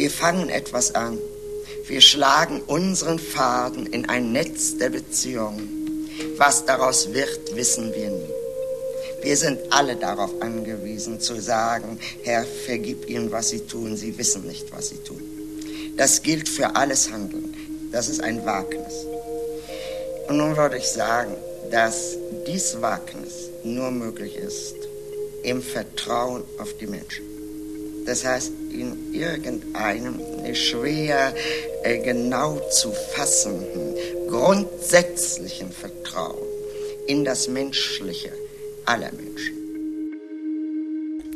Wir fangen etwas an. Wir schlagen unseren Faden in ein Netz der Beziehungen. Was daraus wird, wissen wir nie. Wir sind alle darauf angewiesen zu sagen, Herr, vergib ihnen, was sie tun, sie wissen nicht, was sie tun. Das gilt für alles Handeln. Das ist ein Wagnis. Und nun würde ich sagen, dass dies Wagnis nur möglich ist im Vertrauen auf die Menschen. Das heißt, in irgendeinem schwer äh, genau zu fassenden, grundsätzlichen Vertrauen in das Menschliche aller Menschen.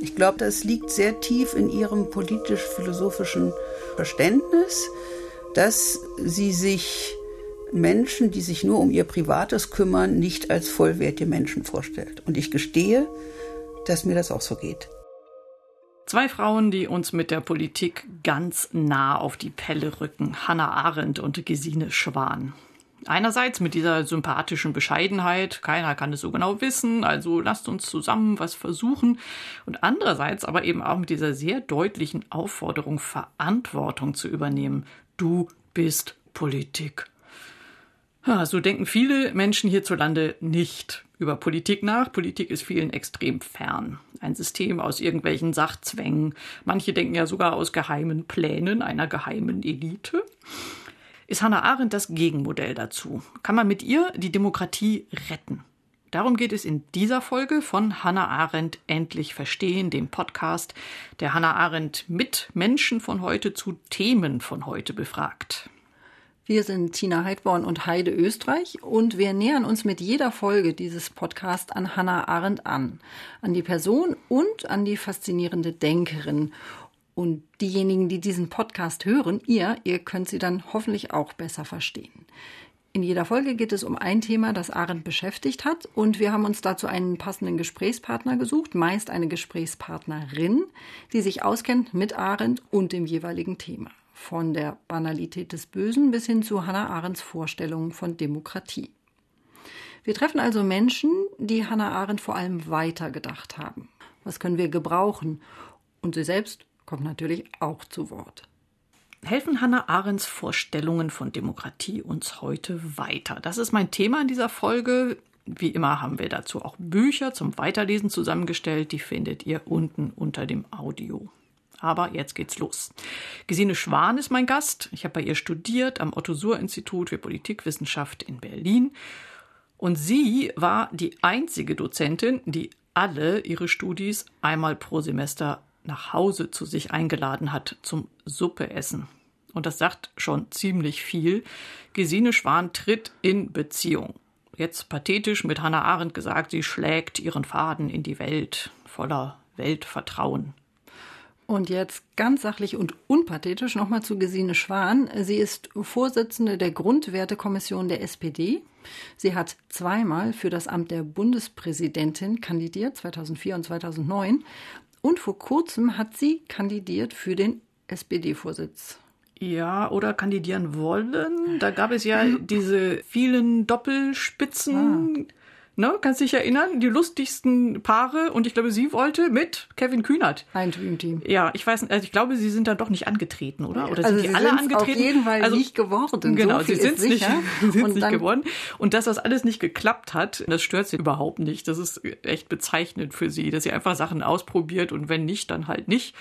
Ich glaube, das liegt sehr tief in ihrem politisch-philosophischen Verständnis, dass sie sich Menschen, die sich nur um ihr Privates kümmern, nicht als vollwertige Menschen vorstellt. Und ich gestehe, dass mir das auch so geht. Zwei Frauen, die uns mit der Politik ganz nah auf die Pelle rücken. Hannah Arendt und Gesine Schwan. Einerseits mit dieser sympathischen Bescheidenheit, keiner kann es so genau wissen, also lasst uns zusammen was versuchen. Und andererseits aber eben auch mit dieser sehr deutlichen Aufforderung, Verantwortung zu übernehmen. Du bist Politik. Ja, so denken viele Menschen hierzulande nicht über Politik nach. Politik ist vielen extrem fern. Ein System aus irgendwelchen Sachzwängen. Manche denken ja sogar aus geheimen Plänen einer geheimen Elite ist Hannah Arendt das Gegenmodell dazu. Kann man mit ihr die Demokratie retten? Darum geht es in dieser Folge von Hannah Arendt Endlich Verstehen, dem Podcast, der Hannah Arendt mit Menschen von heute zu Themen von heute befragt. Wir sind Tina Heidborn und Heide Österreich und wir nähern uns mit jeder Folge dieses Podcasts an Hannah Arendt an, an die Person und an die faszinierende Denkerin. Und diejenigen, die diesen Podcast hören, ihr, ihr könnt sie dann hoffentlich auch besser verstehen. In jeder Folge geht es um ein Thema, das Arendt beschäftigt hat. Und wir haben uns dazu einen passenden Gesprächspartner gesucht, meist eine Gesprächspartnerin, die sich auskennt mit Arendt und dem jeweiligen Thema. Von der Banalität des Bösen bis hin zu Hannah Arendts Vorstellungen von Demokratie. Wir treffen also Menschen, die Hannah Arendt vor allem weitergedacht haben. Was können wir gebrauchen? Und sie selbst kommt natürlich auch zu Wort. Helfen Hannah Arendts Vorstellungen von Demokratie uns heute weiter? Das ist mein Thema in dieser Folge. Wie immer haben wir dazu auch Bücher zum Weiterlesen zusammengestellt. Die findet ihr unten unter dem Audio. Aber jetzt geht's los. Gesine Schwan ist mein Gast. Ich habe bei ihr studiert am Otto-Suhr-Institut für Politikwissenschaft in Berlin. Und sie war die einzige Dozentin, die alle ihre Studis einmal pro Semester nach Hause zu sich eingeladen hat zum Suppeessen. Und das sagt schon ziemlich viel. Gesine Schwan tritt in Beziehung. Jetzt pathetisch mit Hannah Arendt gesagt, sie schlägt ihren Faden in die Welt voller Weltvertrauen. Und jetzt ganz sachlich und unpathetisch nochmal zu Gesine Schwan. Sie ist Vorsitzende der Grundwertekommission der SPD. Sie hat zweimal für das Amt der Bundespräsidentin kandidiert, 2004 und 2009. Und vor kurzem hat sie kandidiert für den SPD-Vorsitz. Ja, oder kandidieren wollen. Da gab es ja diese vielen Doppelspitzen. Ah. Ne, kannst dich erinnern? Die lustigsten Paare und ich glaube, sie wollte mit Kevin Kühnert. Ein Dreamteam. Ja, ich weiß, also ich glaube, sie sind dann doch nicht angetreten, oder? Oder also sind die alle angetreten? Auf jeden Fall also, nicht geworden. Genau, so sie sind nicht, sind nicht geworden. Und dass das alles nicht geklappt hat, das stört sie überhaupt nicht. Das ist echt bezeichnend für sie, dass sie einfach Sachen ausprobiert und wenn nicht, dann halt nicht.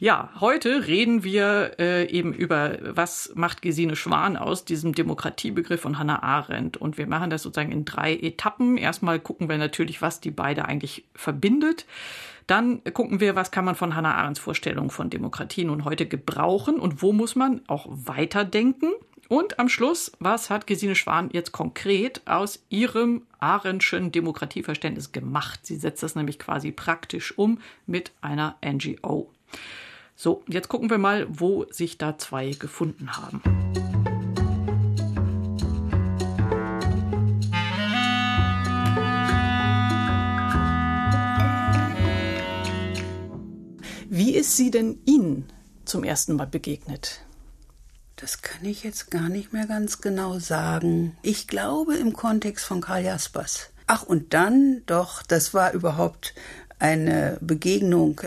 Ja, heute reden wir äh, eben über, was macht Gesine Schwan aus diesem Demokratiebegriff von Hannah Arendt. Und wir machen das sozusagen in drei Etappen. Erstmal gucken wir natürlich, was die beide eigentlich verbindet. Dann gucken wir, was kann man von Hannah Arendts Vorstellung von Demokratie nun heute gebrauchen und wo muss man auch weiterdenken. Und am Schluss, was hat Gesine Schwan jetzt konkret aus ihrem Arendtschen Demokratieverständnis gemacht? Sie setzt das nämlich quasi praktisch um mit einer NGO. So, jetzt gucken wir mal, wo sich da zwei gefunden haben. Wie ist sie denn Ihnen zum ersten Mal begegnet? Das kann ich jetzt gar nicht mehr ganz genau sagen. Ich glaube im Kontext von Karl Jaspers. Ach, und dann doch, das war überhaupt eine Begegnung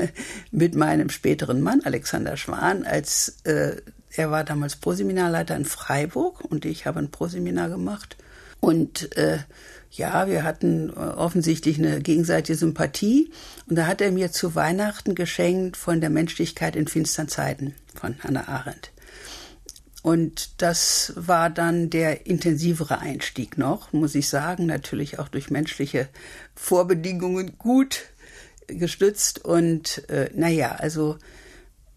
mit meinem späteren Mann, Alexander Schwan, als äh, er war damals Proseminarleiter in Freiburg und ich habe ein Proseminar gemacht. Und äh, ja, wir hatten äh, offensichtlich eine gegenseitige Sympathie. Und da hat er mir zu Weihnachten geschenkt von der Menschlichkeit in finstern Zeiten von Hannah Arendt. Und das war dann der intensivere Einstieg noch, muss ich sagen, natürlich auch durch menschliche Vorbedingungen gut gestützt. Und äh, naja, also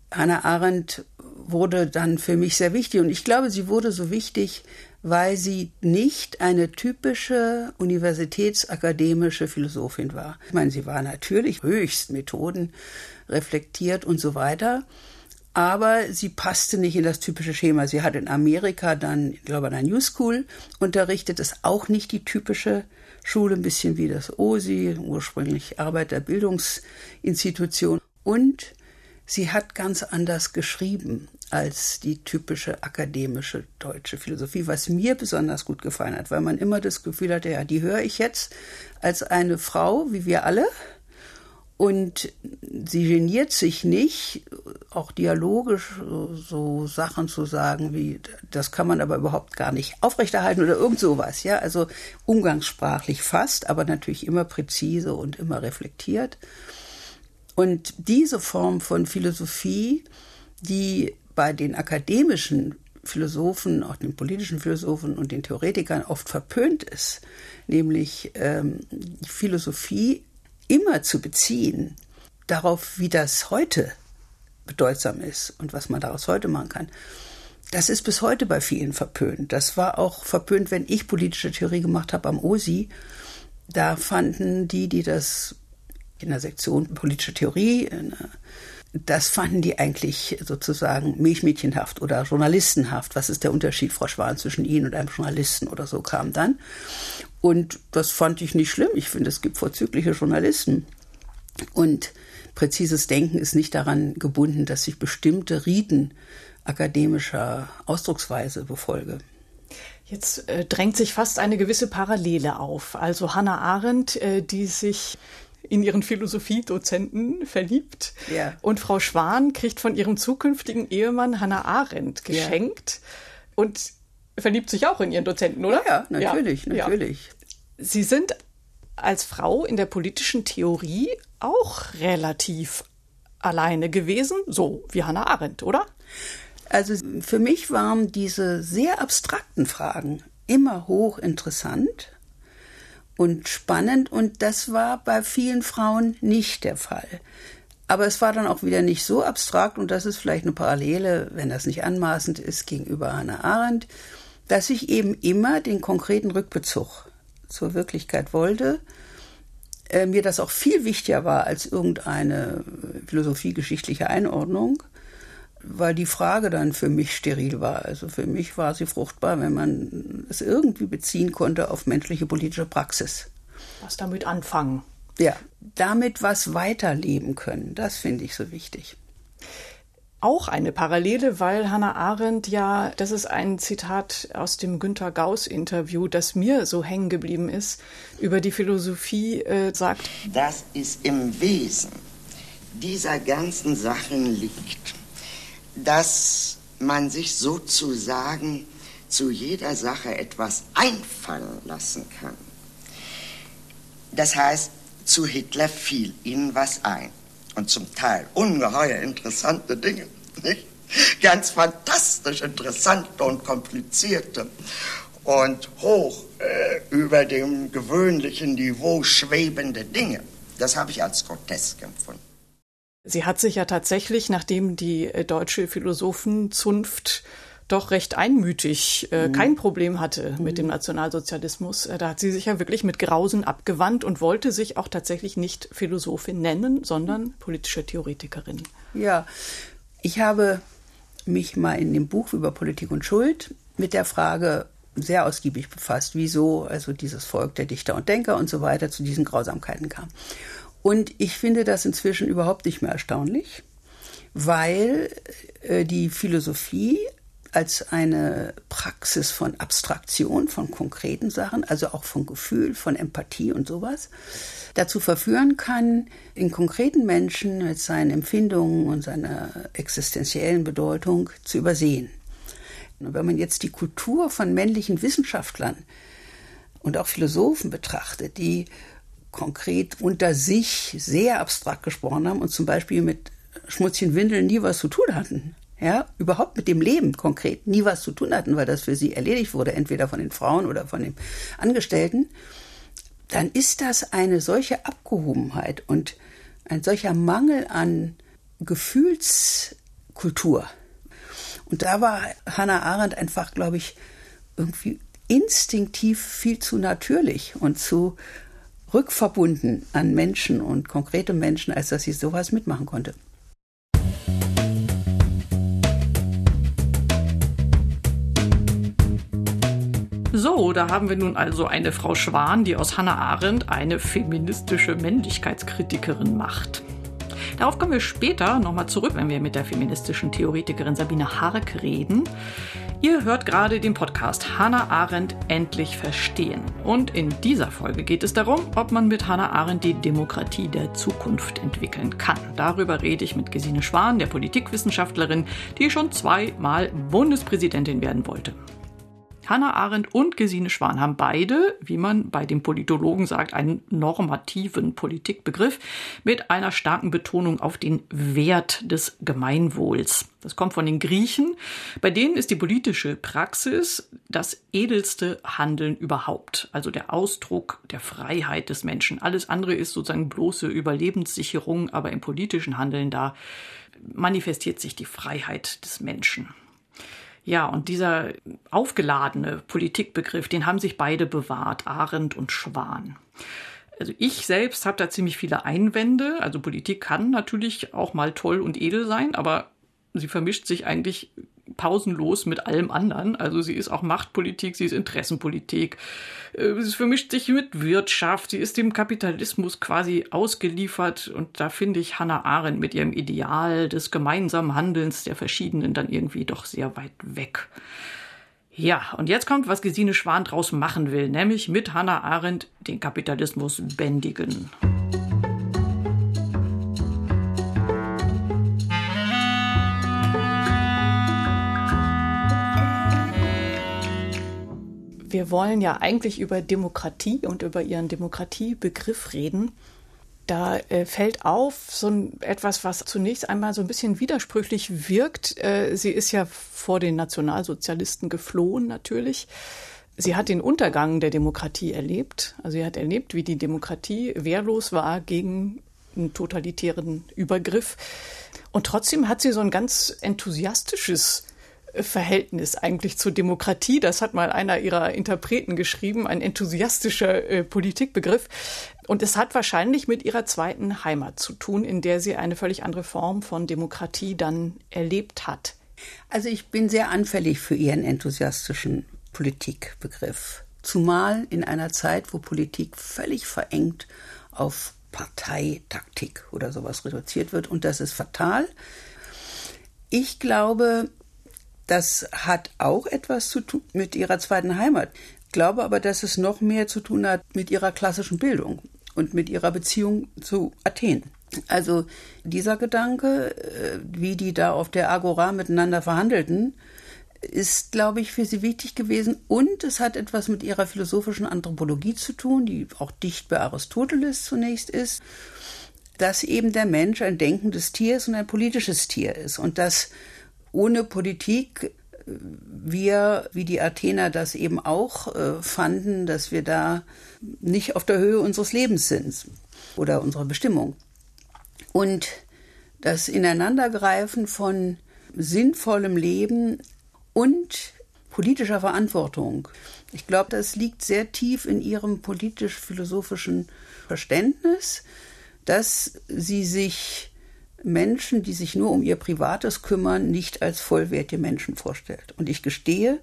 Hannah Arendt wurde dann für mich sehr wichtig. Und ich glaube, sie wurde so wichtig, weil sie nicht eine typische universitätsakademische Philosophin war. Ich meine, sie war natürlich höchst Methoden reflektiert und so weiter aber sie passte nicht in das typische Schema. Sie hat in Amerika dann, ich glaube, an der New School unterrichtet, ist auch nicht die typische Schule, ein bisschen wie das OSI, ursprünglich Arbeiterbildungsinstitution. Und sie hat ganz anders geschrieben als die typische akademische deutsche Philosophie, was mir besonders gut gefallen hat, weil man immer das Gefühl hatte, ja, die höre ich jetzt als eine Frau, wie wir alle, und sie geniert sich nicht, auch dialogisch so Sachen zu sagen wie, das kann man aber überhaupt gar nicht aufrechterhalten oder irgend sowas, ja. Also umgangssprachlich fast, aber natürlich immer präzise und immer reflektiert. Und diese Form von Philosophie, die bei den akademischen Philosophen, auch den politischen Philosophen und den Theoretikern oft verpönt ist, nämlich ähm, Philosophie immer zu beziehen darauf, wie das heute bedeutsam ist und was man daraus heute machen kann, das ist bis heute bei vielen verpönt. Das war auch verpönt, wenn ich politische Theorie gemacht habe am OSI. Da fanden die, die das in der Sektion politische Theorie, das fanden die eigentlich sozusagen milchmädchenhaft oder journalistenhaft. Was ist der Unterschied, Frau Schwan, zwischen Ihnen und einem Journalisten oder so kam dann. Und das fand ich nicht schlimm. Ich finde, es gibt vorzügliche Journalisten. Und präzises Denken ist nicht daran gebunden, dass ich bestimmte Riten akademischer Ausdrucksweise befolge. Jetzt äh, drängt sich fast eine gewisse Parallele auf. Also Hannah Arendt, äh, die sich in ihren Philosophiedozenten verliebt. Ja. Und Frau Schwan kriegt von ihrem zukünftigen Ehemann Hannah Arendt geschenkt. Ja. Und verliebt sich auch in ihren Dozenten, oder? Ja, natürlich, ja. natürlich. Sie sind als Frau in der politischen Theorie auch relativ alleine gewesen, so wie Hannah Arendt, oder? Also für mich waren diese sehr abstrakten Fragen immer hochinteressant und spannend. Und das war bei vielen Frauen nicht der Fall. Aber es war dann auch wieder nicht so abstrakt. Und das ist vielleicht eine Parallele, wenn das nicht anmaßend ist, gegenüber Hannah Arendt dass ich eben immer den konkreten Rückbezug zur Wirklichkeit wollte, äh, mir das auch viel wichtiger war als irgendeine philosophiegeschichtliche Einordnung, weil die Frage dann für mich steril war. Also für mich war sie fruchtbar, wenn man es irgendwie beziehen konnte auf menschliche politische Praxis. Was damit anfangen? Ja, damit was weiterleben können, das finde ich so wichtig auch eine Parallele, weil Hannah Arendt ja, das ist ein Zitat aus dem Günter Gauss Interview, das mir so hängen geblieben ist, über die Philosophie äh, sagt. Das ist im Wesen dieser ganzen Sachen liegt, dass man sich sozusagen zu jeder Sache etwas einfallen lassen kann. Das heißt, zu Hitler fiel ihnen was ein und zum Teil ungeheuer interessante Dinge. Nicht? Ganz fantastisch interessante und komplizierte und hoch äh, über dem gewöhnlichen Niveau schwebende Dinge. Das habe ich als grotesk empfunden. Sie hat sich ja tatsächlich, nachdem die äh, deutsche Philosophenzunft doch recht einmütig äh, mhm. kein Problem hatte mhm. mit dem Nationalsozialismus. Äh, da hat sie sich ja wirklich mit Grausen abgewandt und wollte sich auch tatsächlich nicht Philosophin nennen, sondern politische Theoretikerin. Ja, ich habe mich mal in dem Buch über Politik und Schuld mit der Frage sehr ausgiebig befasst, wieso also dieses Volk der Dichter und Denker und so weiter zu diesen Grausamkeiten kam. Und ich finde das inzwischen überhaupt nicht mehr erstaunlich, weil äh, die Philosophie als eine Praxis von Abstraktion, von konkreten Sachen, also auch von Gefühl, von Empathie und sowas, dazu verführen kann, in konkreten Menschen mit seinen Empfindungen und seiner existenziellen Bedeutung zu übersehen. Und wenn man jetzt die Kultur von männlichen Wissenschaftlern und auch Philosophen betrachtet, die konkret unter sich sehr abstrakt gesprochen haben und zum Beispiel mit schmutzigen Windeln nie was zu tun hatten, ja, überhaupt mit dem Leben konkret nie was zu tun hatten, weil das für sie erledigt wurde, entweder von den Frauen oder von den Angestellten, dann ist das eine solche Abgehobenheit und ein solcher Mangel an Gefühlskultur. Und da war Hannah Arendt einfach, glaube ich, irgendwie instinktiv viel zu natürlich und zu rückverbunden an Menschen und konkrete Menschen, als dass sie sowas mitmachen konnte. So, da haben wir nun also eine Frau Schwan, die aus Hannah Arendt eine feministische Männlichkeitskritikerin macht. Darauf kommen wir später nochmal zurück, wenn wir mit der feministischen Theoretikerin Sabine Hark reden. Ihr hört gerade den Podcast Hannah Arendt endlich verstehen. Und in dieser Folge geht es darum, ob man mit Hannah Arendt die Demokratie der Zukunft entwickeln kann. Darüber rede ich mit Gesine Schwan, der Politikwissenschaftlerin, die schon zweimal Bundespräsidentin werden wollte. Hannah Arendt und Gesine Schwan haben beide, wie man bei den Politologen sagt, einen normativen Politikbegriff mit einer starken Betonung auf den Wert des Gemeinwohls. Das kommt von den Griechen. Bei denen ist die politische Praxis das edelste Handeln überhaupt, also der Ausdruck der Freiheit des Menschen. Alles andere ist sozusagen bloße Überlebenssicherung, aber im politischen Handeln da manifestiert sich die Freiheit des Menschen. Ja, und dieser aufgeladene Politikbegriff, den haben sich beide bewahrt, Arendt und Schwan. Also ich selbst habe da ziemlich viele Einwände. Also Politik kann natürlich auch mal toll und edel sein, aber sie vermischt sich eigentlich pausenlos mit allem anderen. Also sie ist auch Machtpolitik, sie ist Interessenpolitik, äh, sie vermischt sich mit Wirtschaft, sie ist dem Kapitalismus quasi ausgeliefert. Und da finde ich Hannah Arendt mit ihrem Ideal des gemeinsamen Handelns der Verschiedenen dann irgendwie doch sehr weit weg. Ja, und jetzt kommt, was Gesine Schwan draus machen will, nämlich mit Hannah Arendt den Kapitalismus bändigen. Wir wollen ja eigentlich über Demokratie und über ihren Demokratiebegriff reden. Da äh, fällt auf so ein, etwas, was zunächst einmal so ein bisschen widersprüchlich wirkt. Äh, sie ist ja vor den Nationalsozialisten geflohen, natürlich. Sie hat den Untergang der Demokratie erlebt. Also sie hat erlebt, wie die Demokratie wehrlos war gegen einen totalitären Übergriff. Und trotzdem hat sie so ein ganz enthusiastisches Verhältnis eigentlich zur Demokratie. Das hat mal einer ihrer Interpreten geschrieben, ein enthusiastischer äh, Politikbegriff. Und es hat wahrscheinlich mit ihrer zweiten Heimat zu tun, in der sie eine völlig andere Form von Demokratie dann erlebt hat. Also ich bin sehr anfällig für ihren enthusiastischen Politikbegriff. Zumal in einer Zeit, wo Politik völlig verengt auf Parteitaktik oder sowas reduziert wird. Und das ist fatal. Ich glaube, das hat auch etwas zu tun mit ihrer zweiten Heimat. Ich glaube aber, dass es noch mehr zu tun hat mit ihrer klassischen Bildung und mit ihrer Beziehung zu Athen. Also dieser Gedanke, äh, wie die da auf der Agora miteinander verhandelten, ist, glaube ich, für sie wichtig gewesen. Und es hat etwas mit ihrer philosophischen Anthropologie zu tun, die auch dicht bei Aristoteles zunächst ist, dass eben der Mensch ein denkendes Tier ist und ein politisches Tier ist. Und dass ohne Politik wir, wie die Athener das eben auch äh, fanden, dass wir da nicht auf der Höhe unseres Lebens sind oder unserer Bestimmung. Und das Ineinandergreifen von sinnvollem Leben und politischer Verantwortung. Ich glaube, das liegt sehr tief in ihrem politisch-philosophischen Verständnis, dass sie sich Menschen, die sich nur um ihr Privates kümmern, nicht als vollwertige Menschen vorstellt. Und ich gestehe,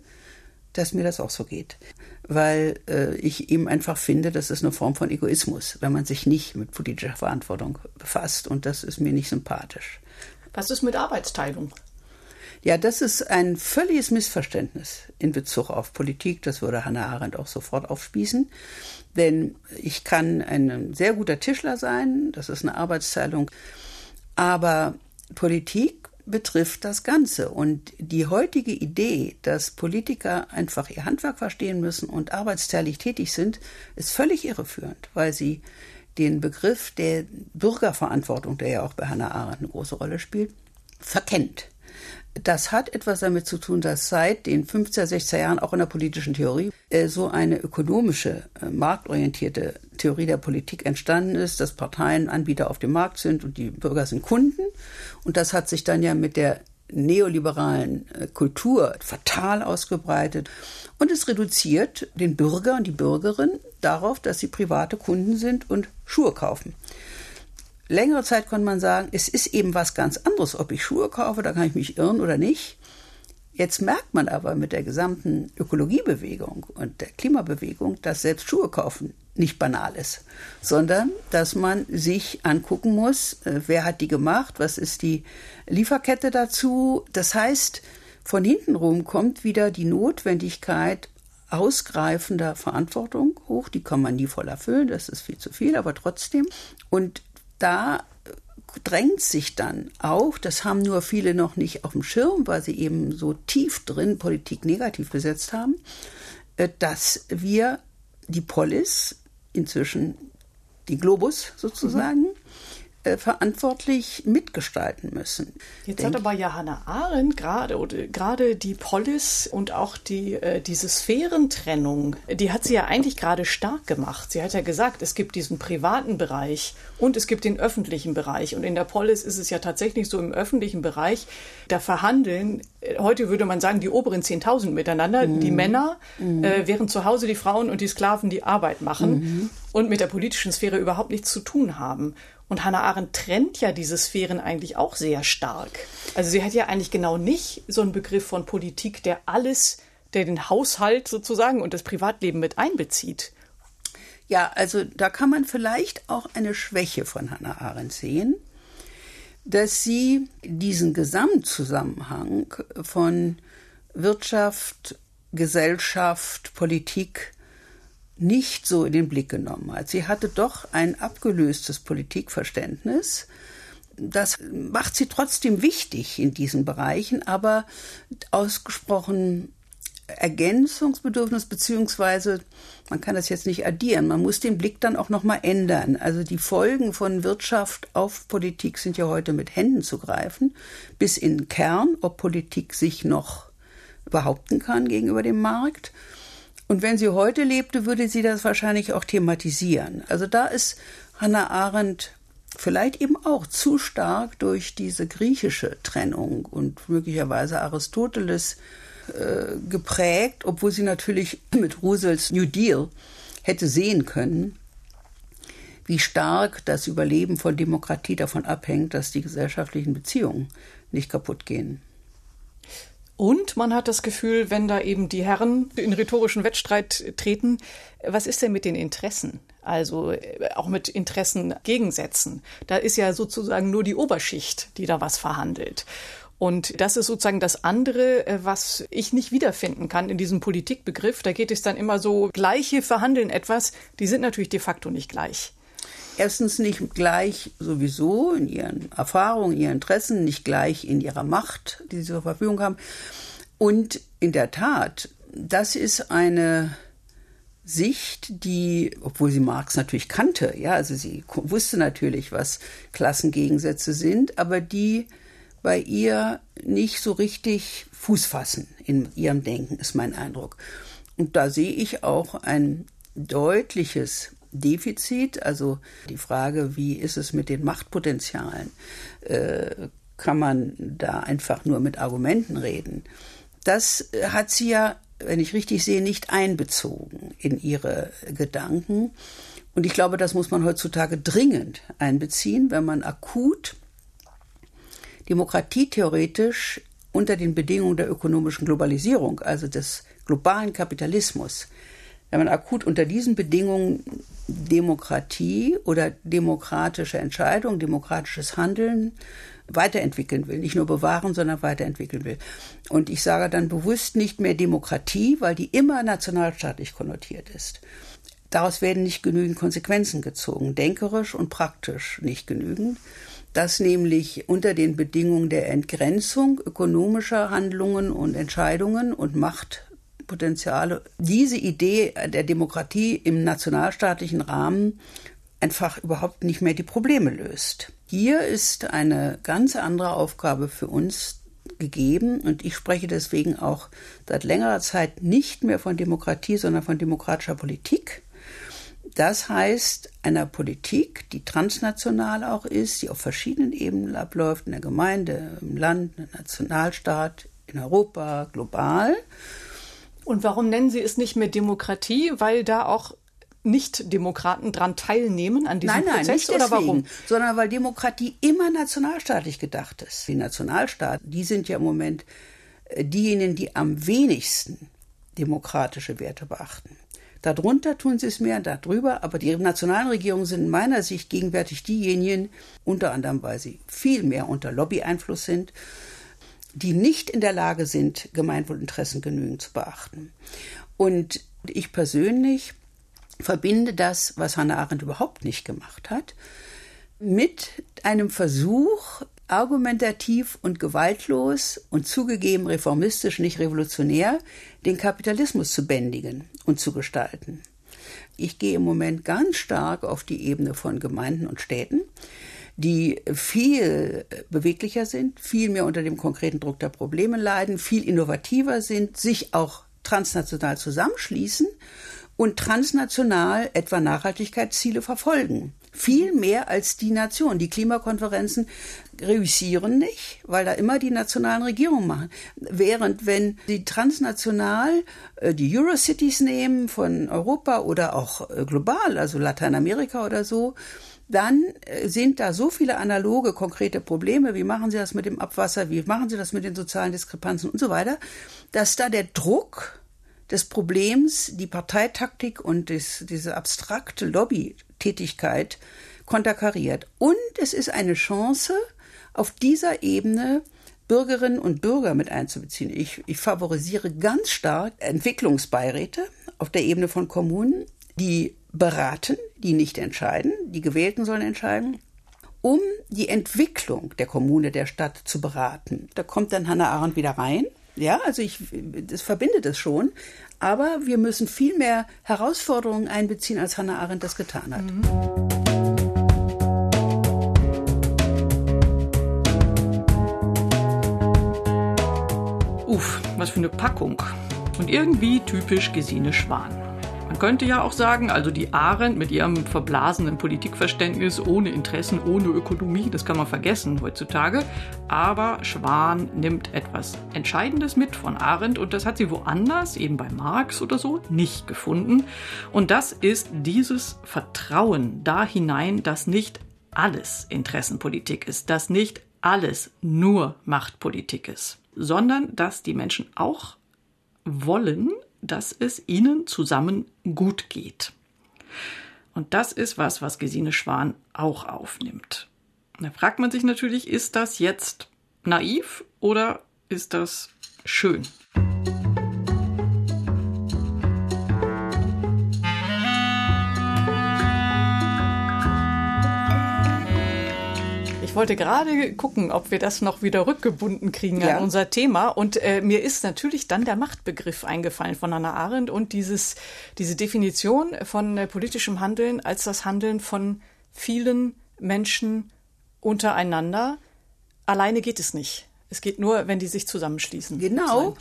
dass mir das auch so geht. Weil äh, ich eben einfach finde, das ist eine Form von Egoismus, wenn man sich nicht mit politischer Verantwortung befasst. Und das ist mir nicht sympathisch. Was ist mit Arbeitsteilung? Ja, das ist ein völliges Missverständnis in Bezug auf Politik. Das würde Hannah Arendt auch sofort aufspießen. Denn ich kann ein sehr guter Tischler sein, das ist eine Arbeitsteilung, aber Politik betrifft das Ganze. Und die heutige Idee, dass Politiker einfach ihr Handwerk verstehen müssen und arbeitsteilig tätig sind, ist völlig irreführend, weil sie den Begriff der Bürgerverantwortung, der ja auch bei Hannah Arendt eine große Rolle spielt, verkennt. Das hat etwas damit zu tun, dass seit den 50er, 60er Jahren auch in der politischen Theorie äh, so eine ökonomische, äh, marktorientierte Theorie der Politik entstanden ist, dass Parteien Anbieter auf dem Markt sind und die Bürger sind Kunden. Und das hat sich dann ja mit der neoliberalen äh, Kultur fatal ausgebreitet. Und es reduziert den Bürger und die Bürgerin darauf, dass sie private Kunden sind und Schuhe kaufen längere Zeit konnte man sagen, es ist eben was ganz anderes, ob ich Schuhe kaufe, da kann ich mich irren oder nicht. Jetzt merkt man aber mit der gesamten Ökologiebewegung und der Klimabewegung, dass selbst Schuhe kaufen nicht banal ist, sondern dass man sich angucken muss, äh, wer hat die gemacht, was ist die Lieferkette dazu. Das heißt, von hintenrum kommt wieder die Notwendigkeit ausgreifender Verantwortung hoch. Die kann man nie voll erfüllen, das ist viel zu viel, aber trotzdem. Und da drängt sich dann auch, das haben nur viele noch nicht auf dem Schirm, weil sie eben so tief drin Politik negativ besetzt haben, äh, dass wir die Polis, inzwischen die Globus sozusagen, mhm äh, verantwortlich mitgestalten müssen. Jetzt hat aber ja Hannah Arendt gerade oder gerade die Polis und auch die äh, diese Sphärentrennung, die hat sie ja eigentlich gerade stark gemacht. Sie hat ja gesagt, es gibt diesen privaten Bereich und es gibt den öffentlichen Bereich und in der Polis ist es ja tatsächlich so im öffentlichen Bereich, da verhandeln äh, heute würde man sagen die oberen 10.000 miteinander, mhm. die Männer, mhm. äh, während zu Hause die Frauen und die Sklaven die Arbeit machen. Mhm und mit der politischen Sphäre überhaupt nichts zu tun haben. Und Hannah Arendt trennt ja diese Sphären eigentlich auch sehr stark. Also sie hat ja eigentlich genau nicht so einen Begriff von Politik, der alles, der den Haushalt sozusagen und das Privatleben mit einbezieht. Ja, also da kann man vielleicht auch eine Schwäche von Hannah Arendt sehen, dass sie diesen Gesamtzusammenhang von Wirtschaft, Gesellschaft, Politik nicht so in den Blick genommen hat. Sie hatte doch ein abgelöstes Politikverständnis. Das macht sie trotzdem wichtig in diesen Bereichen, aber ausgesprochen Ergänzungsbedürfnis beziehungsweise man kann das jetzt nicht addieren, man muss den Blick dann auch noch mal ändern. Also die Folgen von Wirtschaft auf Politik sind ja heute mit Händen zu greifen, bis in den Kern, ob Politik sich noch behaupten kann gegenüber dem Markt. Und wenn sie heute lebte, würde sie das wahrscheinlich auch thematisieren. Also da ist Hannah Arendt vielleicht eben auch zu stark durch diese griechische Trennung und möglicherweise Aristoteles äh, geprägt, obwohl sie natürlich mit Russells New Deal hätte sehen können, wie stark das Überleben von Demokratie davon abhängt, dass die gesellschaftlichen Beziehungen nicht kaputt gehen. Und man hat das Gefühl, wenn da eben die Herren in rhetorischen Wettstreit treten, was ist denn mit den Interessen? Also äh, auch mit Interessen gegensetzen. Da ist ja sozusagen nur die Oberschicht, die da was verhandelt. Und das ist sozusagen das andere, äh, was ich nicht wiederfinden kann in diesem Politikbegriff. Da geht es dann immer so, gleiche verhandeln etwas, die sind natürlich de facto nicht gleich erstens nicht gleich sowieso in ihren Erfahrungen, ihren Interessen, nicht gleich in ihrer Macht, die sie zur Verfügung haben. Und in der Tat, das ist eine Sicht, die, obwohl sie Marx natürlich kannte, ja, also sie wusste natürlich, was Klassengegensätze sind, aber die bei ihr nicht so richtig Fuß fassen in ihrem Denken, ist mein Eindruck. Und da sehe ich auch ein deutliches Defizit, also die Frage, wie ist es mit den Machtpotenzialen, äh, kann man da einfach nur mit Argumenten reden. Das hat sie ja, wenn ich richtig sehe, nicht einbezogen in ihre Gedanken. Und ich glaube, das muss man heutzutage dringend einbeziehen, wenn man akut Demokratie theoretisch unter den Bedingungen der ökonomischen Globalisierung, also des globalen Kapitalismus, wenn man akut unter diesen Bedingungen Demokratie oder demokratische Entscheidung, demokratisches Handeln weiterentwickeln will. Nicht nur bewahren, sondern weiterentwickeln will. Und ich sage dann bewusst nicht mehr Demokratie, weil die immer nationalstaatlich konnotiert ist. Daraus werden nicht genügend Konsequenzen gezogen, denkerisch und praktisch nicht genügend dass nämlich unter den Bedingungen der Entgrenzung ökonomischer Handlungen und Entscheidungen und Machtpotenziale diese Idee der Demokratie im nationalstaatlichen Rahmen einfach überhaupt nicht mehr die Probleme löst. Hier ist eine ganz andere Aufgabe für uns gegeben und ich spreche deswegen auch seit längerer Zeit nicht mehr von Demokratie, sondern von demokratischer Politik das heißt, einer Politik, die transnational auch ist, die auf verschiedenen Ebenen abläuft, in der Gemeinde, im Land, im Nationalstaat, in Europa, global. Und warum nennen Sie es nicht mehr Demokratie? Weil da auch nicht-Demokraten dran teilnehmen an diesem nein, nein, Prozess nicht deswegen, oder warum? Sondern weil Demokratie immer nationalstaatlich gedacht ist. Die Nationalstaaten, die sind ja im Moment äh, diejenigen, die am wenigsten demokratische Werte beachten. Darunter tun sie es mehr, darüber, aber die nationalen Regierungen sind in meiner Sicht gegenwärtig diejenigen, unter anderem, weil sie viel mehr unter Lobbyeinfluss sind, die nicht in der Lage sind, Gemeinwohlinteressen genügend zu beachten. Und ich persönlich verbinde das, was Hannah Arendt überhaupt nicht gemacht hat, mit einem Versuch, argumentativ und gewaltlos und zugegeben reformistisch, nicht revolutionär, den Kapitalismus zu bändigen und zu gestalten. Ich gehe im Moment ganz stark auf die Ebene von Gemeinden und Städten, die viel beweglicher sind, viel mehr unter dem konkreten Druck der Probleme leiden, viel innovativer sind, sich auch transnational zusammenschließen und transnational etwa Nachhaltigkeitsziele verfolgen. Viel mehr als die Nation. Die Klimakonferenzen reüssieren nicht, weil da immer die nationalen Regierungen machen. Während wenn sie transnational äh, die Eurocities nehmen von Europa oder auch äh, global, also Lateinamerika oder so, dann äh, sind da so viele analoge, konkrete Probleme, wie machen Sie das mit dem Abwasser, wie machen Sie das mit den sozialen Diskrepanzen und so weiter, dass da der Druck des Problems, die Parteitaktik und das, diese abstrakte Lobbytätigkeit konterkariert. Und es ist eine Chance, auf dieser Ebene Bürgerinnen und Bürger mit einzubeziehen. Ich, ich favorisiere ganz stark Entwicklungsbeiräte auf der Ebene von Kommunen, die beraten, die nicht entscheiden, die Gewählten sollen entscheiden, um die Entwicklung der Kommune, der Stadt zu beraten. Da kommt dann Hannah Arendt wieder rein. Ja, also ich, das verbindet es schon. Aber wir müssen viel mehr Herausforderungen einbeziehen, als Hannah Arendt das getan hat. Mhm. Uff, was für eine Packung. Und irgendwie typisch Gesine Schwan. Man könnte ja auch sagen, also die Arendt mit ihrem verblasenen Politikverständnis, ohne Interessen, ohne Ökonomie, das kann man vergessen heutzutage. Aber Schwan nimmt etwas Entscheidendes mit von Arendt und das hat sie woanders, eben bei Marx oder so, nicht gefunden. Und das ist dieses Vertrauen da hinein, dass nicht alles Interessenpolitik ist, dass nicht alles nur Machtpolitik ist sondern dass die Menschen auch wollen, dass es ihnen zusammen gut geht. Und das ist was, was Gesine Schwan auch aufnimmt. Da fragt man sich natürlich, ist das jetzt naiv oder ist das schön? Ich wollte gerade gucken, ob wir das noch wieder rückgebunden kriegen ja. an unser Thema. Und äh, mir ist natürlich dann der Machtbegriff eingefallen von Hannah Arendt und dieses, diese Definition von äh, politischem Handeln als das Handeln von vielen Menschen untereinander. Alleine geht es nicht. Es geht nur, wenn die sich zusammenschließen. Genau.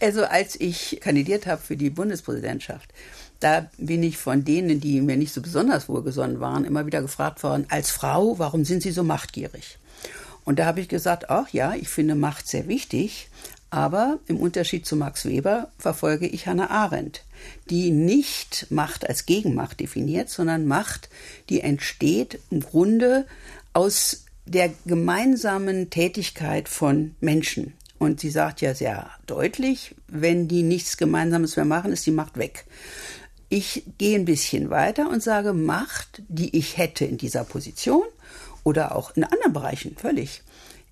Also als ich kandidiert habe für die Bundespräsidentschaft, da bin ich von denen, die mir nicht so besonders wohlgesonnen waren, immer wieder gefragt worden, als Frau, warum sind Sie so machtgierig? Und da habe ich gesagt, ach ja, ich finde Macht sehr wichtig, aber im Unterschied zu Max Weber verfolge ich Hannah Arendt, die nicht Macht als Gegenmacht definiert, sondern Macht, die entsteht im Grunde aus der gemeinsamen Tätigkeit von Menschen. Und sie sagt ja sehr deutlich, wenn die nichts Gemeinsames mehr machen, ist die Macht weg. Ich gehe ein bisschen weiter und sage, Macht, die ich hätte in dieser Position oder auch in anderen Bereichen völlig,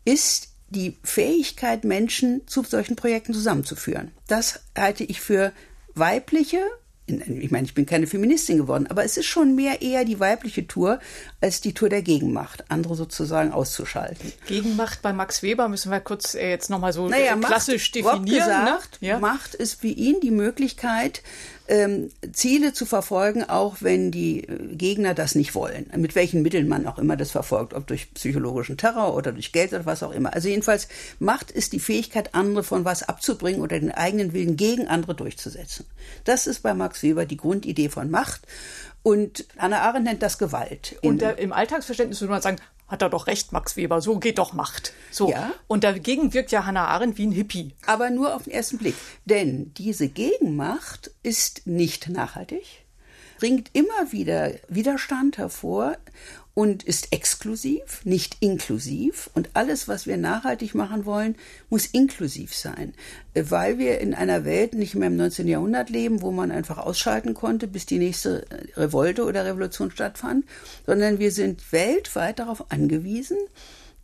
ist die Fähigkeit, Menschen zu solchen Projekten zusammenzuführen. Das halte ich für weibliche ich meine, ich bin keine Feministin geworden, aber es ist schon mehr eher die weibliche Tour als die Tour der Gegenmacht, andere sozusagen auszuschalten. Gegenmacht bei Max Weber müssen wir kurz äh, jetzt nochmal so naja, klassisch Macht, definieren. Gesagt, ne? ja? Macht ist für ihn die Möglichkeit, ähm, Ziele zu verfolgen, auch wenn die äh, Gegner das nicht wollen. Mit welchen Mitteln man auch immer das verfolgt, ob durch psychologischen Terror oder durch Geld oder was auch immer. Also jedenfalls, Macht ist die Fähigkeit, andere von was abzubringen oder den eigenen Willen gegen andere durchzusetzen. Das ist bei Max Weber die Grundidee von Macht. Und Anna Arendt nennt das Gewalt. Und der, im Alltagsverständnis würde man sagen, hat er doch recht, Max Weber, so geht doch Macht. So. Ja. Und dagegen wirkt ja Hannah Arendt wie ein Hippie. Aber nur auf den ersten Blick. Denn diese Gegenmacht ist nicht nachhaltig, bringt immer wieder Widerstand hervor und ist exklusiv, nicht inklusiv. Und alles, was wir nachhaltig machen wollen, muss inklusiv sein, weil wir in einer Welt nicht mehr im 19. Jahrhundert leben, wo man einfach ausschalten konnte, bis die nächste Revolte oder Revolution stattfand, sondern wir sind weltweit darauf angewiesen,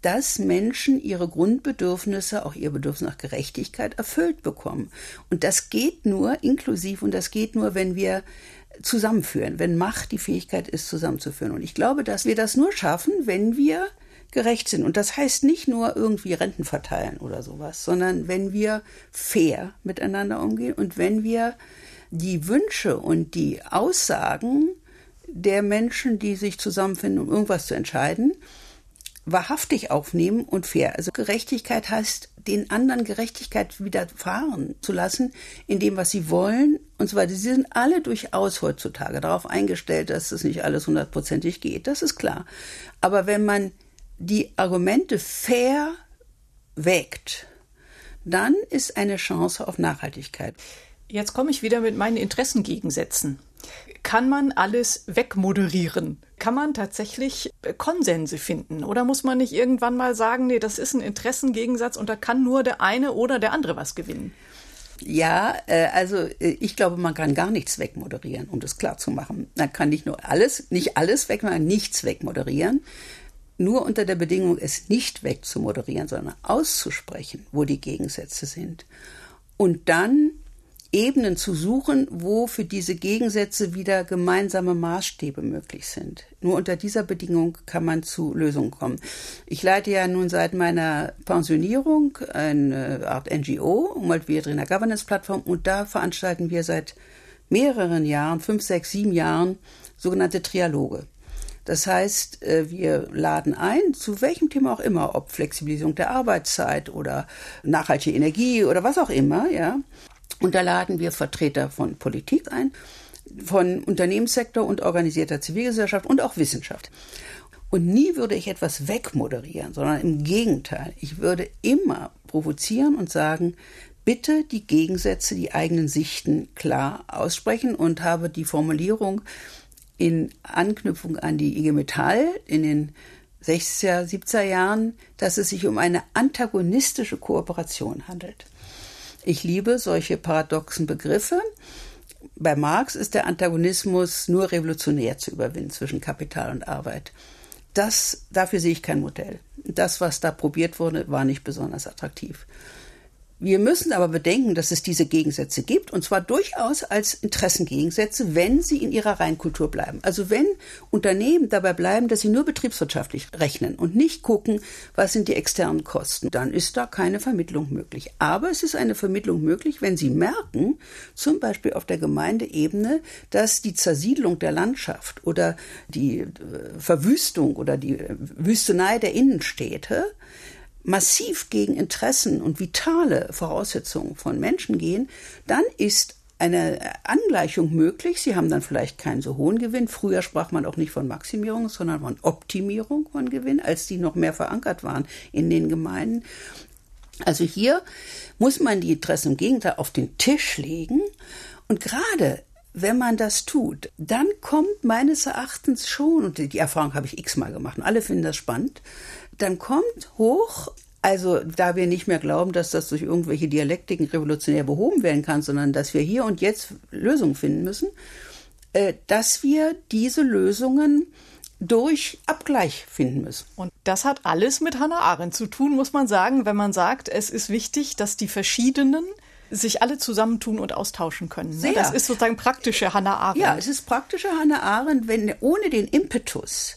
dass Menschen ihre Grundbedürfnisse, auch ihr Bedürfnis nach Gerechtigkeit erfüllt bekommen. Und das geht nur inklusiv und das geht nur, wenn wir zusammenführen, wenn Macht die Fähigkeit ist, zusammenzuführen. Und ich glaube, dass wir das nur schaffen, wenn wir gerecht sind. Und das heißt nicht nur irgendwie Renten verteilen oder sowas, sondern wenn wir fair miteinander umgehen und wenn wir die Wünsche und die Aussagen der Menschen, die sich zusammenfinden, um irgendwas zu entscheiden, wahrhaftig aufnehmen und fair. Also Gerechtigkeit heißt, den anderen Gerechtigkeit widerfahren zu lassen, in dem, was sie wollen und so weiter. Sie sind alle durchaus heutzutage darauf eingestellt, dass das nicht alles hundertprozentig geht. Das ist klar. Aber wenn man die Argumente fair wägt, dann ist eine Chance auf Nachhaltigkeit. Jetzt komme ich wieder mit meinen Interessengegensätzen. Kann man alles wegmoderieren? Kann man tatsächlich Konsense finden? Oder muss man nicht irgendwann mal sagen, nee, das ist ein Interessengegensatz und da kann nur der eine oder der andere was gewinnen? Ja, äh, also äh, ich glaube, man kann gar nichts wegmoderieren, um das klar zu machen. Man kann nicht nur alles, nicht alles wegmoderieren, nichts wegmoderieren. Nur unter der Bedingung, es nicht wegzumoderieren, sondern auszusprechen, wo die Gegensätze sind. Und dann Ebenen zu suchen, wo für diese Gegensätze wieder gemeinsame Maßstäbe möglich sind. Nur unter dieser Bedingung kann man zu Lösungen kommen. Ich leite ja nun seit meiner Pensionierung eine Art NGO, Umweltwiedriner Governance Plattform, und da veranstalten wir seit mehreren Jahren, fünf, sechs, sieben Jahren, sogenannte Trialoge. Das heißt, äh, wir laden ein, zu welchem Thema auch immer, ob Flexibilisierung der Arbeitszeit oder nachhaltige Energie oder was auch immer, ja. Und da laden wir Vertreter von Politik ein, von Unternehmenssektor und organisierter Zivilgesellschaft und auch Wissenschaft. Und nie würde ich etwas wegmoderieren, sondern im Gegenteil. Ich würde immer provozieren und sagen, bitte die Gegensätze, die eigenen Sichten klar aussprechen und habe die Formulierung in Anknüpfung an die IG Metall in den 60er, 70er Jahren, dass es sich um eine antagonistische Kooperation handelt. Ich liebe solche paradoxen Begriffe. Bei Marx ist der Antagonismus nur revolutionär zu überwinden zwischen Kapital und Arbeit. Das, dafür sehe ich kein Modell. Das, was da probiert wurde, war nicht besonders attraktiv. Wir müssen aber bedenken, dass es diese Gegensätze gibt, und zwar durchaus als Interessengegensätze, wenn sie in ihrer Reinkultur bleiben. Also wenn Unternehmen dabei bleiben, dass sie nur betriebswirtschaftlich rechnen und nicht gucken, was sind die externen Kosten, dann ist da keine Vermittlung möglich. Aber es ist eine Vermittlung möglich, wenn sie merken, zum Beispiel auf der Gemeindeebene, dass die Zersiedlung der Landschaft oder die äh, Verwüstung oder die äh, Wüstenei der Innenstädte massiv gegen Interessen und vitale Voraussetzungen von Menschen gehen, dann ist eine Angleichung möglich. Sie haben dann vielleicht keinen so hohen Gewinn. Früher sprach man auch nicht von Maximierung, sondern von Optimierung von Gewinn, als die noch mehr verankert waren in den Gemeinden. Also hier muss man die Interessen im Gegenteil auf den Tisch legen. Und gerade wenn man das tut, dann kommt meines Erachtens schon, und die Erfahrung habe ich x-mal gemacht und alle finden das spannend, dann kommt hoch, also da wir nicht mehr glauben, dass das durch irgendwelche Dialektiken revolutionär behoben werden kann, sondern dass wir hier und jetzt Lösungen finden müssen, äh, dass wir diese Lösungen durch Abgleich finden müssen. Und das hat alles mit Hannah Arendt zu tun, muss man sagen, wenn man sagt, es ist wichtig, dass die verschiedenen sich alle zusammentun und austauschen können. Ne? Sehr. Das ist sozusagen praktische Hannah Arendt. Ja, es ist praktische Hannah Arendt, wenn ohne den Impetus,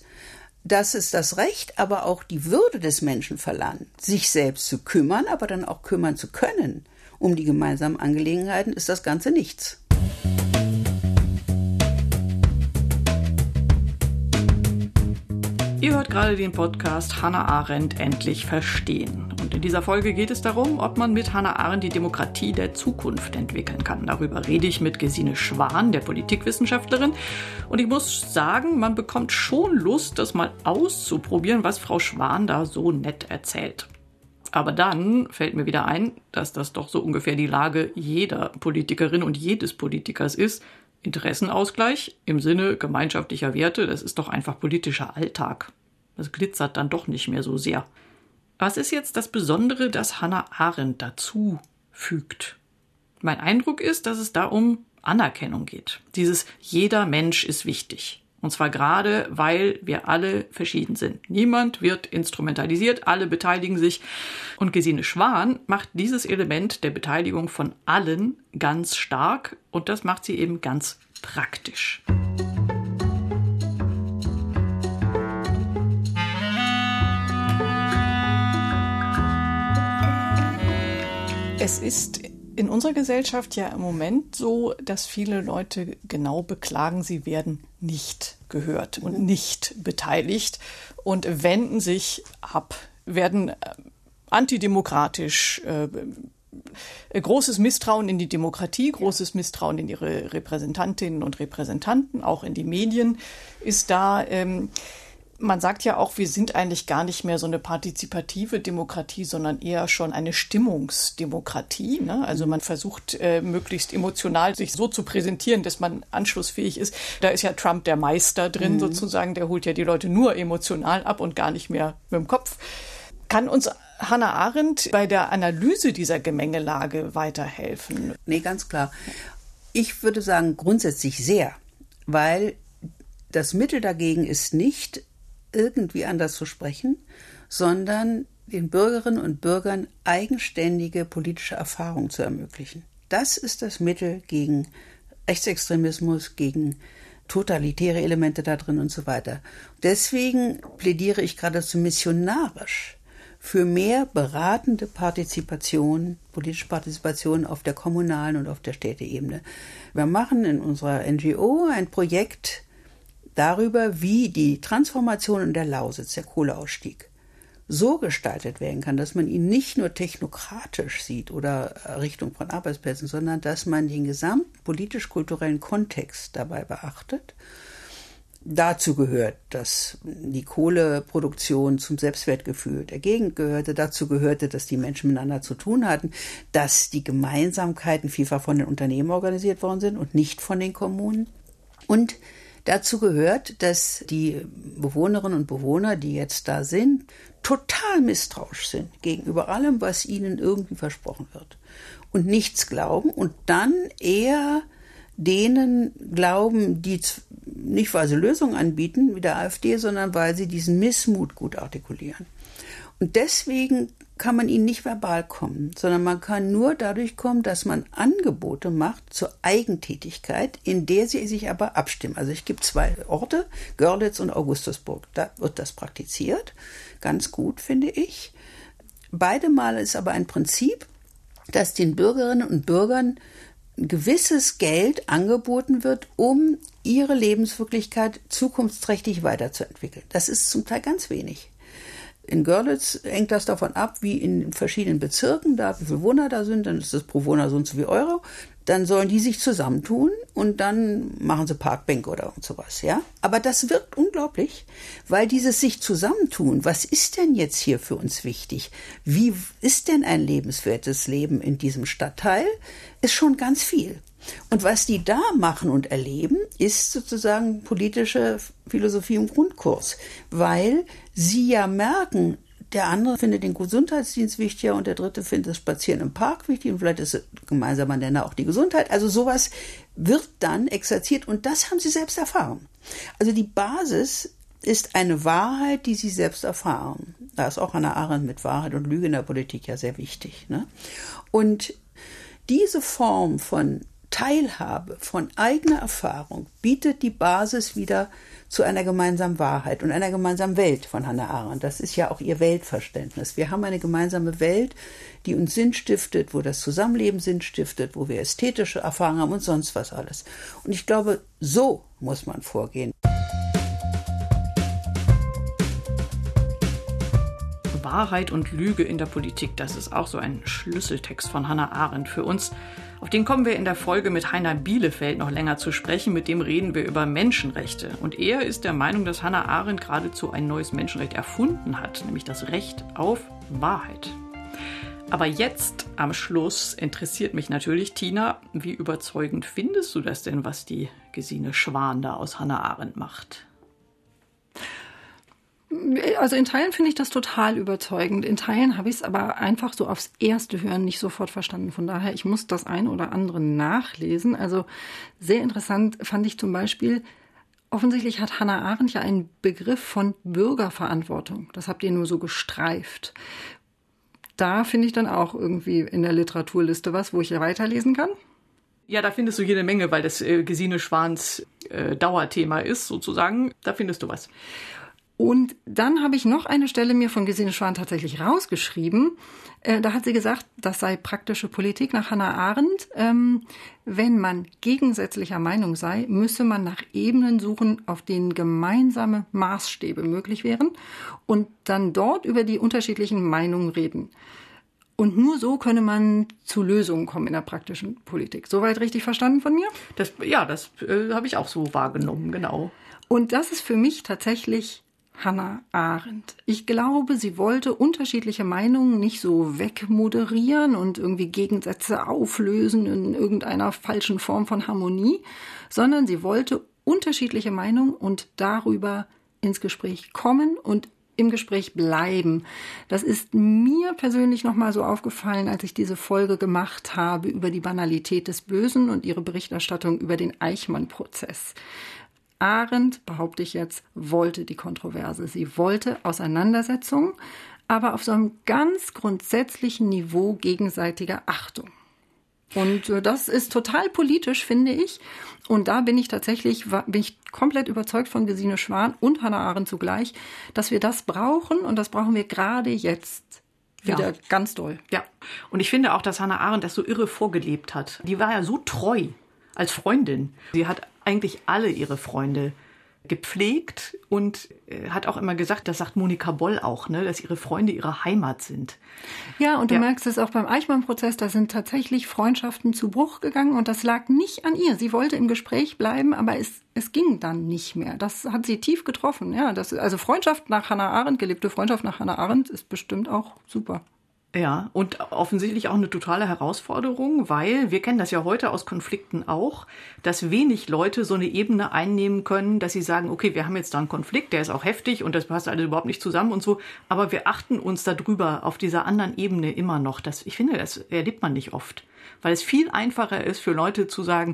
dass es das Recht, aber auch die Würde des Menschen verlangt, sich selbst zu kümmern, aber dann auch kümmern zu können um die gemeinsamen Angelegenheiten, ist das Ganze nichts. Ihr hört gerade den Podcast Hannah Arendt endlich verstehen. Und in dieser Folge geht es darum, ob man mit Hannah Arendt die Demokratie der Zukunft entwickeln kann. Darüber rede ich mit Gesine Schwan, der Politikwissenschaftlerin. Und ich muss sagen, man bekommt schon Lust, das mal auszuprobieren, was Frau Schwan da so nett erzählt. Aber dann fällt mir wieder ein, dass das doch so ungefähr die Lage jeder Politikerin und jedes Politikers ist, Interessenausgleich im Sinne gemeinschaftlicher Werte, das ist doch einfach politischer Alltag. Das glitzert dann doch nicht mehr so sehr. Was ist jetzt das Besondere, das Hannah Arendt dazu fügt? Mein Eindruck ist, dass es da um Anerkennung geht. Dieses jeder Mensch ist wichtig. Und zwar gerade, weil wir alle verschieden sind. Niemand wird instrumentalisiert, alle beteiligen sich. Und Gesine Schwan macht dieses Element der Beteiligung von allen ganz stark und das macht sie eben ganz praktisch. Es ist in unserer Gesellschaft ja im Moment so, dass viele Leute genau beklagen, sie werden nicht gehört und nicht beteiligt und wenden sich ab, werden äh, antidemokratisch, äh, großes Misstrauen in die Demokratie, großes Misstrauen in ihre Repräsentantinnen und Repräsentanten, auch in die Medien ist da. Ähm, man sagt ja auch, wir sind eigentlich gar nicht mehr so eine partizipative Demokratie, sondern eher schon eine Stimmungsdemokratie. Ne? Also man versucht äh, möglichst emotional sich so zu präsentieren, dass man anschlussfähig ist. Da ist ja Trump der Meister drin mhm. sozusagen. Der holt ja die Leute nur emotional ab und gar nicht mehr mit dem Kopf. Kann uns Hannah Arendt bei der Analyse dieser Gemengelage weiterhelfen? Nee, ganz klar. Ich würde sagen, grundsätzlich sehr, weil das Mittel dagegen ist nicht, irgendwie anders zu sprechen, sondern den Bürgerinnen und Bürgern eigenständige politische Erfahrung zu ermöglichen. Das ist das Mittel gegen Rechtsextremismus, gegen totalitäre Elemente da drin und so weiter. Deswegen plädiere ich geradezu missionarisch für mehr beratende Partizipation, politische Partizipation auf der kommunalen und auf der Städteebene. Wir machen in unserer NGO ein Projekt, darüber, wie die Transformation in der Lausitz, der Kohleausstieg, so gestaltet werden kann, dass man ihn nicht nur technokratisch sieht oder Richtung von Arbeitsplätzen, sondern dass man den gesamten politisch-kulturellen Kontext dabei beachtet. Dazu gehört, dass die Kohleproduktion zum Selbstwertgefühl der Gegend gehörte. Dazu gehörte, dass die Menschen miteinander zu tun hatten, dass die Gemeinsamkeiten vielfach von den Unternehmen organisiert worden sind und nicht von den Kommunen. Und Dazu gehört, dass die Bewohnerinnen und Bewohner, die jetzt da sind, total misstrauisch sind gegenüber allem, was ihnen irgendwie versprochen wird und nichts glauben und dann eher denen glauben, die nicht weil sie Lösungen anbieten wie der AfD, sondern weil sie diesen Missmut gut artikulieren. Und deswegen kann man ihnen nicht verbal kommen, sondern man kann nur dadurch kommen, dass man Angebote macht zur Eigentätigkeit, in der sie sich aber abstimmen. Also ich gebe zwei Orte, Görlitz und Augustusburg. Da wird das praktiziert. Ganz gut, finde ich. Beide Male ist aber ein Prinzip, dass den Bürgerinnen und Bürgern ein gewisses Geld angeboten wird, um ihre Lebenswirklichkeit zukunftsträchtig weiterzuentwickeln. Das ist zum Teil ganz wenig. In Görlitz hängt das davon ab, wie in verschiedenen Bezirken, da wie viele Wohner da sind, dann ist das pro Wohner so und so viel Euro. Dann sollen die sich zusammentun und dann machen sie Parkbänke oder sowas, ja. Aber das wirkt unglaublich, weil dieses sich zusammentun, was ist denn jetzt hier für uns wichtig? Wie ist denn ein lebenswertes Leben in diesem Stadtteil? Ist schon ganz viel. Und was die da machen und erleben, ist sozusagen politische Philosophie im Grundkurs, weil sie ja merken, der andere findet den Gesundheitsdienst wichtiger und der dritte findet das Spazieren im Park wichtig und vielleicht ist gemeinsamer Nenner auch die Gesundheit. Also sowas wird dann exerziert und das haben sie selbst erfahren. Also die Basis ist eine Wahrheit, die sie selbst erfahren. Da ist auch Hannah Arendt mit Wahrheit und Lüge in der Politik ja sehr wichtig. Ne? Und diese Form von Teilhabe, von eigener Erfahrung bietet die Basis wieder zu einer gemeinsamen Wahrheit und einer gemeinsamen Welt von Hannah Arendt. Das ist ja auch ihr Weltverständnis. Wir haben eine gemeinsame Welt, die uns Sinn stiftet, wo das Zusammenleben Sinn stiftet, wo wir ästhetische Erfahrungen haben und sonst was alles. Und ich glaube, so muss man vorgehen. Wahrheit und Lüge in der Politik, das ist auch so ein Schlüsseltext von Hannah Arendt für uns. Auf den kommen wir in der Folge mit Heiner Bielefeld noch länger zu sprechen. Mit dem reden wir über Menschenrechte. Und er ist der Meinung, dass Hannah Arendt geradezu ein neues Menschenrecht erfunden hat, nämlich das Recht auf Wahrheit. Aber jetzt am Schluss interessiert mich natürlich, Tina, wie überzeugend findest du das denn, was die Gesine Schwan da aus Hannah Arendt macht? Also in Teilen finde ich das total überzeugend. In Teilen habe ich es aber einfach so aufs erste Hören nicht sofort verstanden. Von daher, ich muss das ein oder andere nachlesen. Also sehr interessant fand ich zum Beispiel, offensichtlich hat Hannah Arendt ja einen Begriff von Bürgerverantwortung. Das habt ihr nur so gestreift. Da finde ich dann auch irgendwie in der Literaturliste was, wo ich ja weiterlesen kann. Ja, da findest du jede Menge, weil das äh, Gesine Schwans äh, Dauerthema ist, sozusagen. Da findest du was. Und dann habe ich noch eine Stelle mir von Gesine Schwan tatsächlich rausgeschrieben. Äh, da hat sie gesagt, das sei praktische Politik nach Hannah Arendt. Ähm, wenn man gegensätzlicher Meinung sei, müsse man nach Ebenen suchen, auf denen gemeinsame Maßstäbe möglich wären und dann dort über die unterschiedlichen Meinungen reden. Und nur so könne man zu Lösungen kommen in der praktischen Politik. Soweit richtig verstanden von mir? Das, ja, das äh, habe ich auch so wahrgenommen, genau. Und das ist für mich tatsächlich Hannah Arendt. Ich glaube, sie wollte unterschiedliche Meinungen nicht so wegmoderieren und irgendwie Gegensätze auflösen in irgendeiner falschen Form von Harmonie, sondern sie wollte unterschiedliche Meinungen und darüber ins Gespräch kommen und im Gespräch bleiben. Das ist mir persönlich nochmal so aufgefallen, als ich diese Folge gemacht habe über die Banalität des Bösen und ihre Berichterstattung über den Eichmann-Prozess. Arendt, behaupte ich jetzt, wollte die Kontroverse. Sie wollte Auseinandersetzung, aber auf so einem ganz grundsätzlichen Niveau gegenseitiger Achtung. Und äh, das ist total politisch, finde ich. Und da bin ich tatsächlich, bin ich komplett überzeugt von Gesine Schwan und Hannah Arendt zugleich, dass wir das brauchen und das brauchen wir gerade jetzt wieder ja. ganz doll. Ja. Und ich finde auch, dass Hannah Arendt das so irre vorgelebt hat. Die war ja so treu als Freundin. Sie hat eigentlich alle ihre Freunde gepflegt und äh, hat auch immer gesagt, das sagt Monika Boll auch, ne, dass ihre Freunde ihre Heimat sind. Ja, und du ja. merkst es auch beim Eichmann-Prozess, da sind tatsächlich Freundschaften zu Bruch gegangen und das lag nicht an ihr. Sie wollte im Gespräch bleiben, aber es, es ging dann nicht mehr. Das hat sie tief getroffen. Ja, das, also Freundschaft nach Hannah Arendt, gelebte Freundschaft nach Hannah Arendt ist bestimmt auch super. Ja, und offensichtlich auch eine totale Herausforderung, weil wir kennen das ja heute aus Konflikten auch, dass wenig Leute so eine Ebene einnehmen können, dass sie sagen, okay, wir haben jetzt da einen Konflikt, der ist auch heftig und das passt alles überhaupt nicht zusammen und so, aber wir achten uns darüber auf dieser anderen Ebene immer noch. Das, ich finde, das erlebt man nicht oft, weil es viel einfacher ist für Leute zu sagen,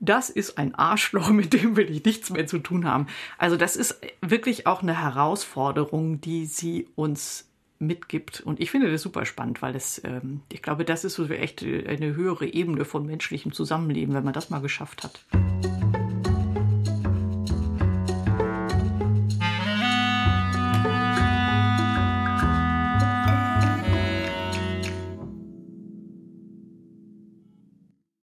das ist ein Arschloch, mit dem will ich nichts mehr zu tun haben. Also das ist wirklich auch eine Herausforderung, die sie uns mitgibt. Und ich finde das super spannend, weil es, ähm, ich glaube, das ist so echt eine höhere Ebene von menschlichem Zusammenleben, wenn man das mal geschafft hat.